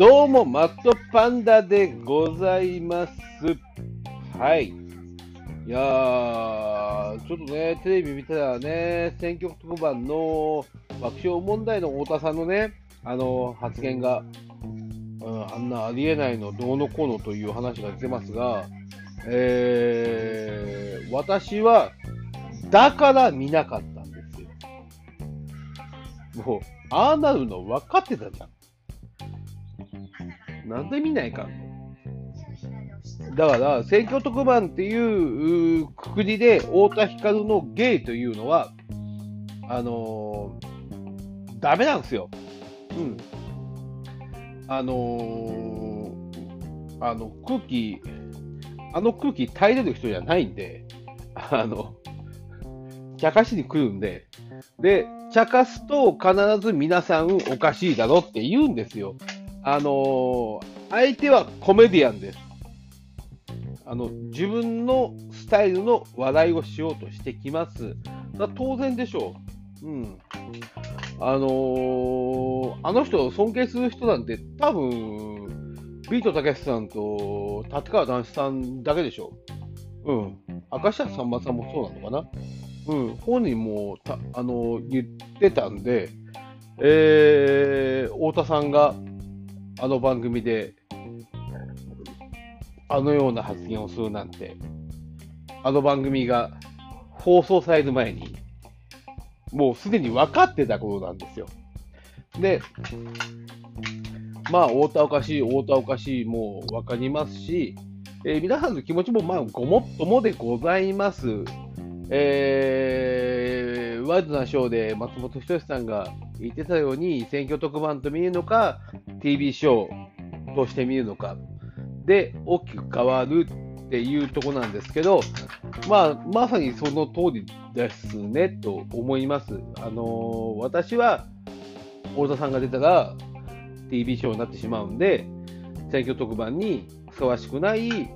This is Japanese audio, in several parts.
どうも、マットパンダでございます。はい。いやー、ちょっとね、テレビ見たらね、選挙特番の爆笑問題の太田さんのね、あの発言が、うん、あんなありえないの、どうのこうのという話が出てますが、えー、私は、だから見なかったんですよ。もう、ああなるの分かってたじゃん。なんで見ないかだから、選挙特番っていうくくりで、太田光のゲイというのは、あのー、ダメなんですよ。うん。あのー、あの空気、あの空気耐えれる人じゃないんで、あの、茶化しに来るんで、で、茶化すと必ず皆さんおかしいだろって言うんですよ。あの、相手はコメディアンです。あの自分のスタイルの笑いをしようとしてきます。当然でしょう。うん。あのー、あの人を尊敬する人なんて多分、ビートたけしさんと立川談志さんだけでしょ。うん。明石家さんまさんもそうなのかな。うん。本人もた、あのー、言ってたんで、えー、太田さんがあの番組で、あのような発言をするなんて、あの番組が放送される前に、もうすでに分かってたことなんですよ。で、まあ、太田おかしい、太田おかしい、もう分かりますし、えー、皆さんの気持ちもまあごもっともでございます。えー、ワイドなショーで松本人志さんが言ってたように、選挙特番と見るのか、TV ショーとして見るのか、で大きく変わるっていうとこなんですけど、まあ、まさにその通りですねと思います。あのー、私は太田さんが出たら TV ショーになってしまうんで、選挙特番にふさわしくない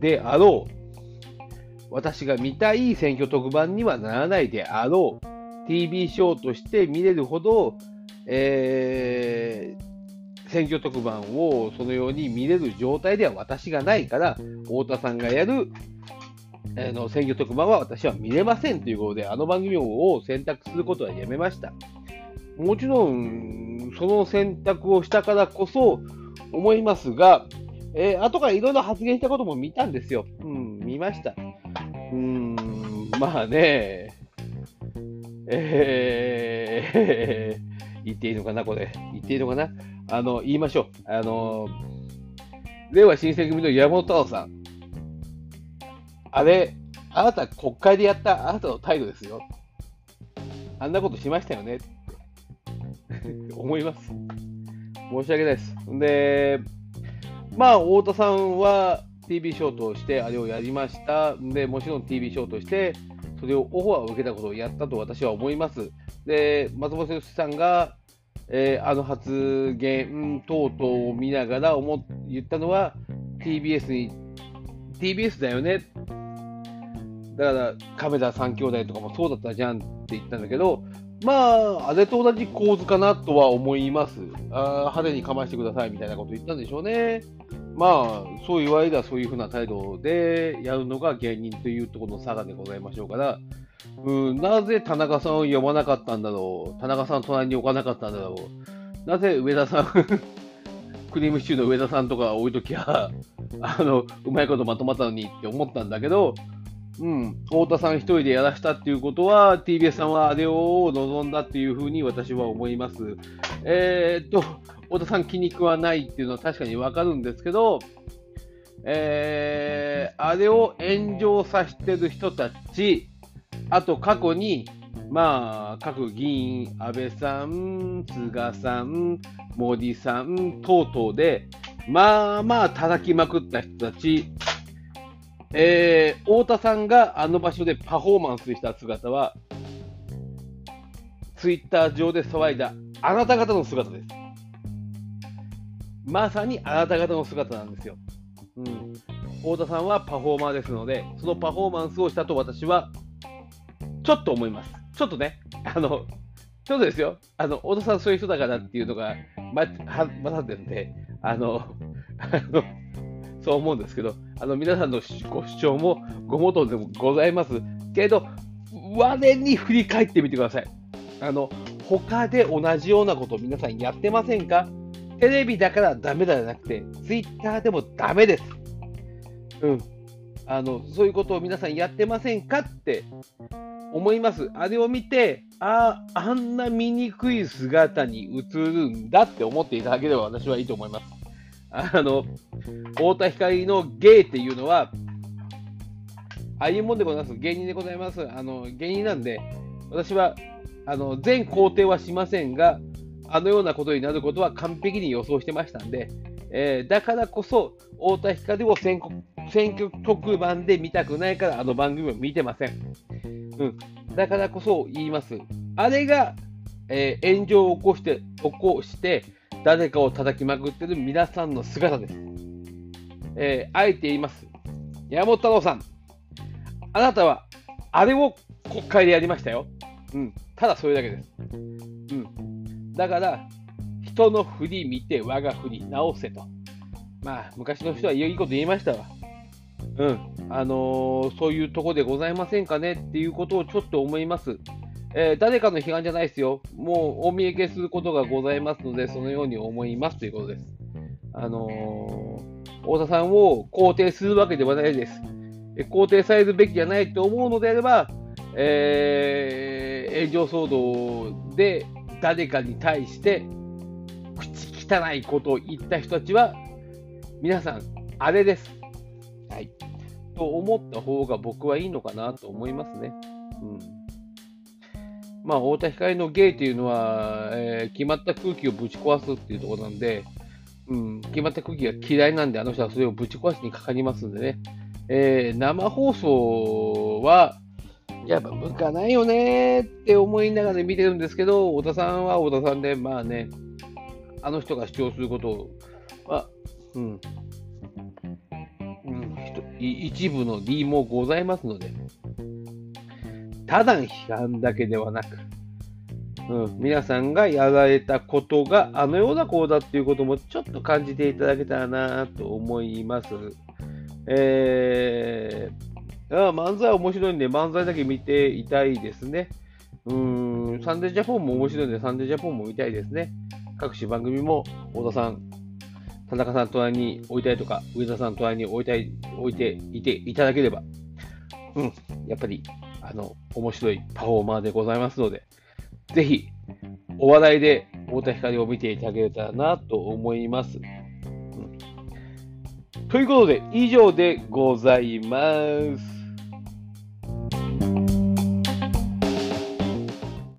であろう、私が見たい選挙特番にはならないであろう、TV ショーとして見れるほど、えー、選挙特番をそのように見れる状態では私がないから、太田さんがやる、えー、の選挙特番は私は見れませんということで、あの番組を選択することはやめました。もちろん、その選択をしたからこそ思いますが、えー、後からいろいろ発言したことも見たんですよ。うん、見ました。うん、まあね、えー、言っていいのかな、これ。言っていいのかなあの、言いましょう。あの、令和新選組の山本太郎さん。あれ、あなた国会でやったあなたの態度ですよ。あんなことしましたよね 思います。申し訳ないです。で、まあ、太田さんは TV ショートしてあれをやりました。で、もちろん TV ショートして、それをオファーを受けたことをやったと私は思います。で、松本良さんが、えー、あの発言等々を見ながら思言ったのは TBS に TBS だよね。だから亀田三兄弟とかもそうだったじゃんって言ったんだけど、まあ、あれと同じ構図かなとは思います。あ派手にかましてくださいみたいなこと言ったんでしょうね。まあ、そう言われたらそういうふうな態度でやるのが芸人というところの差がでございましょうから、うん、なぜ田中さんを呼ばなかったんだろう、田中さん隣に置かなかったんだろう、なぜ上田さん クリームシチューの上田さんとか置いときゃ、あの、うまいことまとまったのにって思ったんだけど、うん、太田さん一人でやらしたっていうことは、TBS さんはあれを望んだっていうふうに私は思います。えー、っと、太田さん気に食わないっていうのは確かにわかるんですけど、えー、あれを炎上させてる人たち、あと過去に、まあ、各議員、安倍さん、菅さん、モディさん等々で、まあまあ叩きまくった人たち、えー、太田さんがあの場所でパフォーマンスした姿は、ツイッター上で騒いだあなた方の姿です。まさにあなた方の姿なんですよ。うん。太田さんはパフォーマーですので、そのパフォーマンスをしたと私は、ちょっと思います。ちょっとね、あの、ちょっとですよ、あの、太田さんそういう人だからっていうのが、ま、は、まさってるんで、あの、あのそう思うんですけど、あの皆さんのご主張もごもとでもございますけど、我に振り返ってみてください。あの他で同じようなことを皆さんやってませんか？テレビだからダメだじゃなくて、ツイッターでもダメです。うん。あの、そういうことを皆さんやってませんかって思います。あれを見て、ああ、あんな醜い姿に映るんだって思っていただければ私はいいと思います。あの、太田光の芸っていうのは、ああいうもんでございます。芸人でございます。あの、芸人なんで、私は、あの、全肯定はしませんが、あのようなことになることは完璧に予想してましたんで、えー、だからこそ、太田光を選選挙特番で見たくないから、あの番組を見てません。うん。だからこそ言います。あれが、えー、炎上を起こして、起こして、誰かを叩きまくってる皆さんの姿です。えー、あえて言います。山本太郎さん、あなたは、あれを国会でやりましたよ。うん。ただそれだけです。だから、人の振り見て我が振り直せと。まあ、昔の人はいいこと言いましたわ。うん。あのー、そういうとこでございませんかねっていうことをちょっと思います。えー、誰かの批判じゃないですよ。もうお見え消することがございますので、そのように思いますということです。あのー、太田さんを肯定するわけではないです。肯定されるべきじゃないと思うのであれば、えー、炎上騒動で誰かに対して口汚いことを言った人たちは、皆さん、あれです。はい。と思った方が僕はいいのかなと思いますね。うん。まあ、太田光の芸っていうのは、えー、決まった空気をぶち壊すっていうところなんで、うん、決まった空気が嫌いなんで、あの人はそれをぶち壊しにかかりますんでね。えー、生放送は、やっぱ向かないよねって思いながら見てるんですけど、太田さんは太田さんで、まあね、あの人が主張することは、うん、うん、一部の理もございますので、ただ批判だけではなく、うん、皆さんがやられたことがあのようなこうだっていうこともちょっと感じていただけたらなと思います。えー、漫才面白いんで、漫才だけ見ていたいですね。うん、サンデージャポンも面白いんで、サンデージャポンも見たいですね。各種番組も、太田さん、田中さん隣に置いたいとか、上田さん隣に置いたい、置いていていただければ、うん、やっぱり、あの、面白いパフォーマーでございますので、ぜひ、お笑いで太田光を見ていただけたらなと思います。ということで、以上でございます。